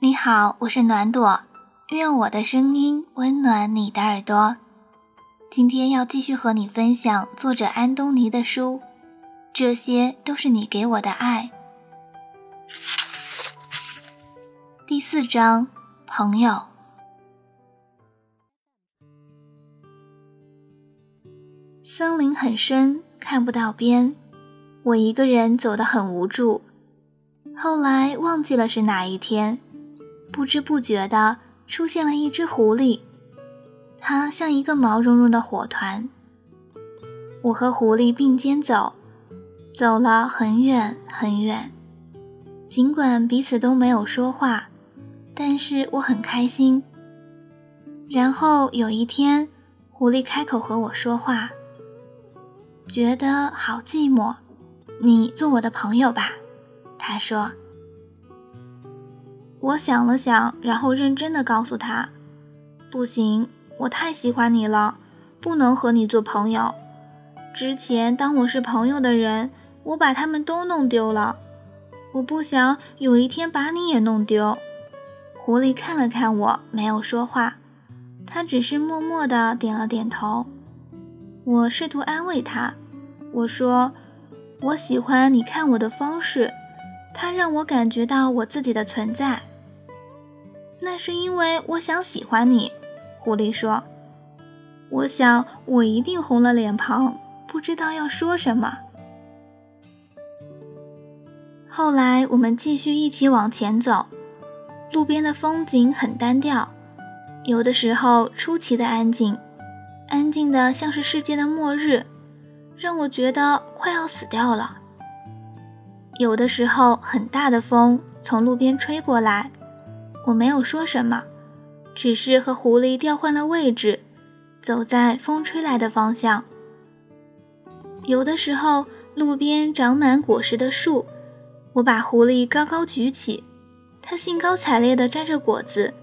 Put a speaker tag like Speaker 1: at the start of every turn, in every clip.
Speaker 1: 你好，我是暖朵，愿我的声音温暖你的耳朵。今天要继续和你分享作者安东尼的书，这些都是你给我的爱。第四章，朋友。森林很深，看不到边，我一个人走得很无助。后来忘记了是哪一天。不知不觉的出现了一只狐狸，它像一个毛茸茸的火团。我和狐狸并肩走，走了很远很远。尽管彼此都没有说话，但是我很开心。然后有一天，狐狸开口和我说话，觉得好寂寞。你做我的朋友吧，他说。我想了想，然后认真的告诉他：“不行，我太喜欢你了，不能和你做朋友。之前当我是朋友的人，我把他们都弄丢了。我不想有一天把你也弄丢。”狐狸看了看我，没有说话，他只是默默的点了点头。我试图安慰他，我说：“我喜欢你看我的方式，它让我感觉到我自己的存在。”那是因为我想喜欢你，狐狸说。我想我一定红了脸庞，不知道要说什么。后来我们继续一起往前走，路边的风景很单调，有的时候出奇的安静，安静的像是世界的末日，让我觉得快要死掉了。有的时候很大的风从路边吹过来。我没有说什么，只是和狐狸调换了位置，走在风吹来的方向。有的时候，路边长满果实的树，我把狐狸高高举起，它兴高采烈地摘着果子，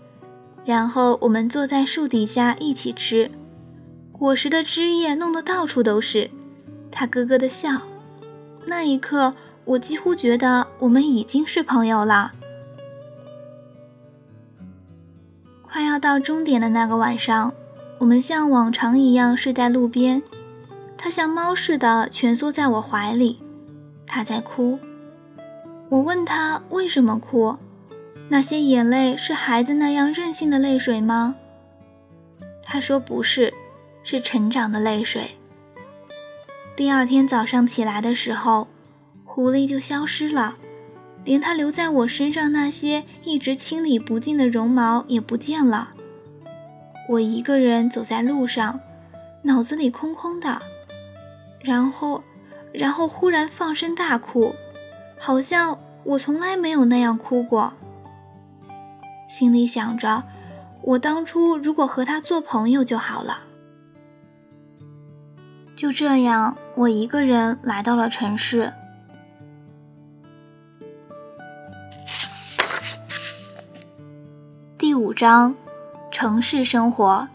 Speaker 1: 然后我们坐在树底下一起吃。果实的汁液弄得到处都是，它咯咯地笑。那一刻，我几乎觉得我们已经是朋友了。快要到终点的那个晚上，我们像往常一样睡在路边。他像猫似的蜷缩在我怀里，他在哭。我问他为什么哭，那些眼泪是孩子那样任性的泪水吗？他说不是，是成长的泪水。第二天早上起来的时候，狐狸就消失了。连他留在我身上那些一直清理不尽的绒毛也不见了。我一个人走在路上，脑子里空空的，然后，然后忽然放声大哭，好像我从来没有那样哭过。心里想着，我当初如果和他做朋友就好了。就这样，我一个人来到了城市。第五章，城市生活。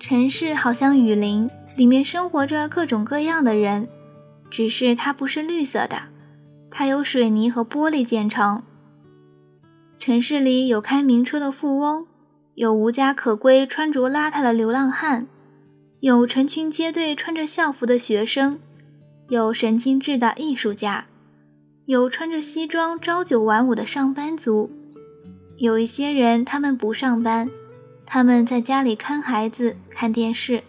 Speaker 1: 城市好像雨林，里面生活着各种各样的人，只是它不是绿色的，它由水泥和玻璃建成。城市里有开名车的富翁，有无家可归、穿着邋遢的流浪汉，有成群结队穿着校服的学生，有神经质的艺术家，有穿着西装朝九晚五的上班族。有一些人，他们不上班，他们在家里看孩子、看电视。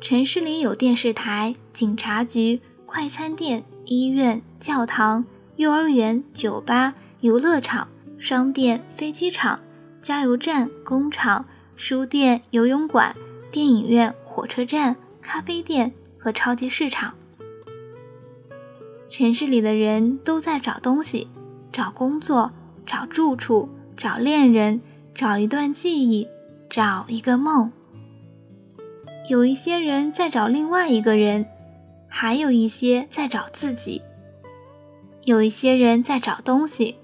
Speaker 1: 城市里有电视台、警察局、快餐店、医院、教堂、幼儿园、酒吧、游乐场、商店、飞机场、加油站、工厂、书店、游泳馆、电影院、火车站、咖啡店和超级市场。城市里的人都在找东西，找工作。找住处，找恋人，找一段记忆，找一个梦。有一些人在找另外一个人，还有一些在找自己。有一些人在找东西，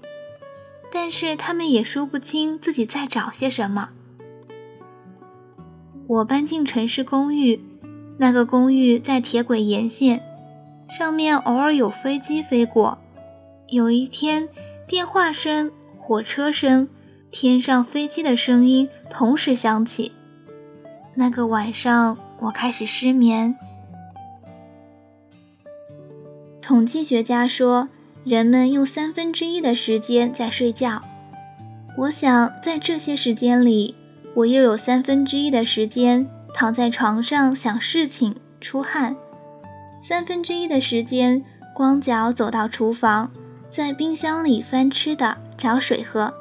Speaker 1: 但是他们也说不清自己在找些什么。我搬进城市公寓，那个公寓在铁轨沿线，上面偶尔有飞机飞过。有一天。电话声、火车声、天上飞机的声音同时响起。那个晚上，我开始失眠。统计学家说，人们用三分之一的时间在睡觉。我想，在这些时间里，我又有三分之一的时间躺在床上想事情、出汗；三分之一的时间光脚走到厨房，在冰箱里翻吃的、找水喝；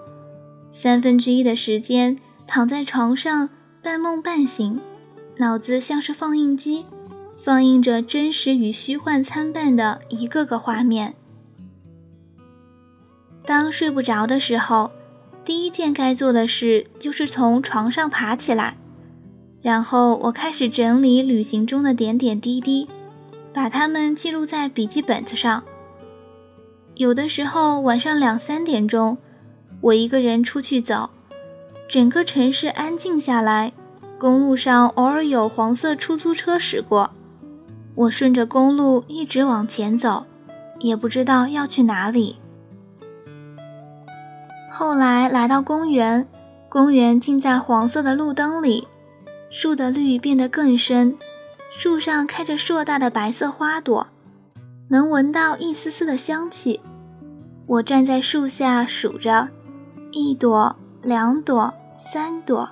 Speaker 1: 三分之一的时间躺在床上半梦半醒，脑子像是放映机。放映着真实与虚幻参半的一个个画面。当睡不着的时候，第一件该做的事就是从床上爬起来，然后我开始整理旅行中的点点滴滴，把它们记录在笔记本子上。有的时候晚上两三点钟，我一个人出去走，整个城市安静下来，公路上偶尔有黄色出租车驶过。我顺着公路一直往前走，也不知道要去哪里。后来来到公园，公园浸在黄色的路灯里，树的绿变得更深，树上开着硕大的白色花朵，能闻到一丝丝的香气。我站在树下数着，一朵、两朵、三朵。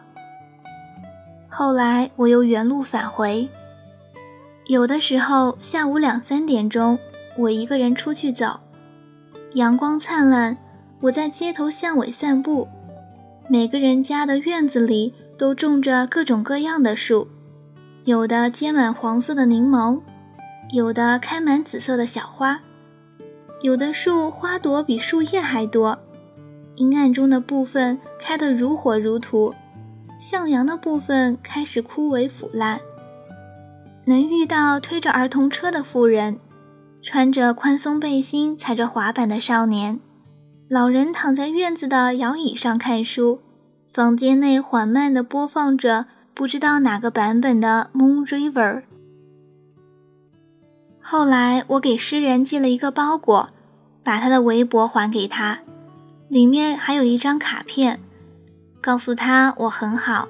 Speaker 1: 后来我又原路返回。有的时候，下午两三点钟，我一个人出去走，阳光灿烂，我在街头巷尾散步。每个人家的院子里都种着各种各样的树，有的结满黄色的柠檬，有的开满紫色的小花，有的树花朵比树叶还多。阴暗中的部分开得如火如荼，向阳的部分开始枯萎腐烂。能遇到推着儿童车的妇人，穿着宽松背心、踩着滑板的少年，老人躺在院子的摇椅上看书，房间内缓慢地播放着不知道哪个版本的《Moon River》。后来，我给诗人寄了一个包裹，把他的围脖还给他，里面还有一张卡片，告诉他我很好，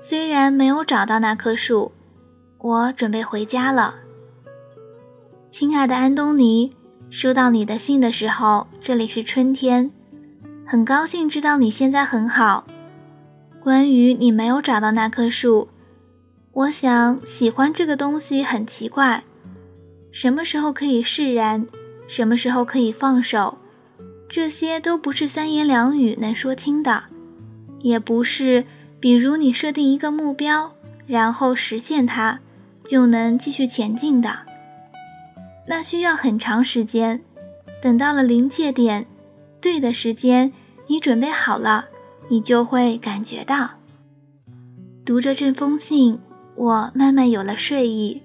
Speaker 1: 虽然没有找到那棵树。我准备回家了，亲爱的安东尼，收到你的信的时候，这里是春天，很高兴知道你现在很好。关于你没有找到那棵树，我想喜欢这个东西很奇怪，什么时候可以释然，什么时候可以放手，这些都不是三言两语能说清的，也不是，比如你设定一个目标，然后实现它。就能继续前进的，那需要很长时间。等到了临界点，对的时间，你准备好了，你就会感觉到。读着这封信，我慢慢有了睡意。